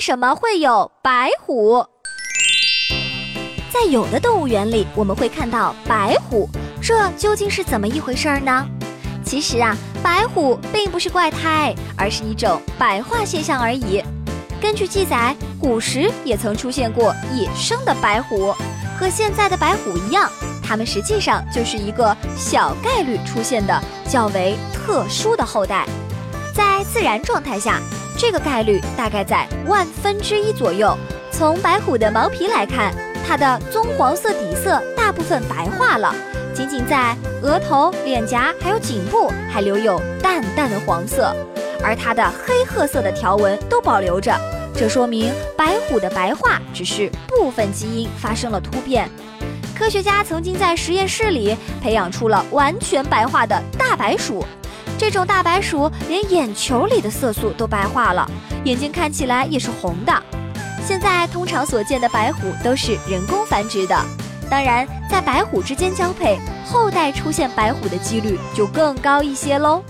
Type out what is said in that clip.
为什么会有白虎？在有的动物园里，我们会看到白虎，这究竟是怎么一回事儿呢？其实啊，白虎并不是怪胎，而是一种白化现象而已。根据记载，古时也曾出现过野生的白虎，和现在的白虎一样，它们实际上就是一个小概率出现的较为特殊的后代。在自然状态下，这个概率大概在万分之一左右。从白虎的毛皮来看，它的棕黄色底色大部分白化了，仅仅在额头、脸颊还有颈部还留有淡淡的黄色，而它的黑褐色的条纹都保留着。这说明白虎的白化只是部分基因发生了突变。科学家曾经在实验室里培养出了完全白化的大白鼠。这种大白鼠连眼球里的色素都白化了，眼睛看起来也是红的。现在通常所见的白虎都是人工繁殖的，当然在白虎之间交配，后代出现白虎的几率就更高一些喽。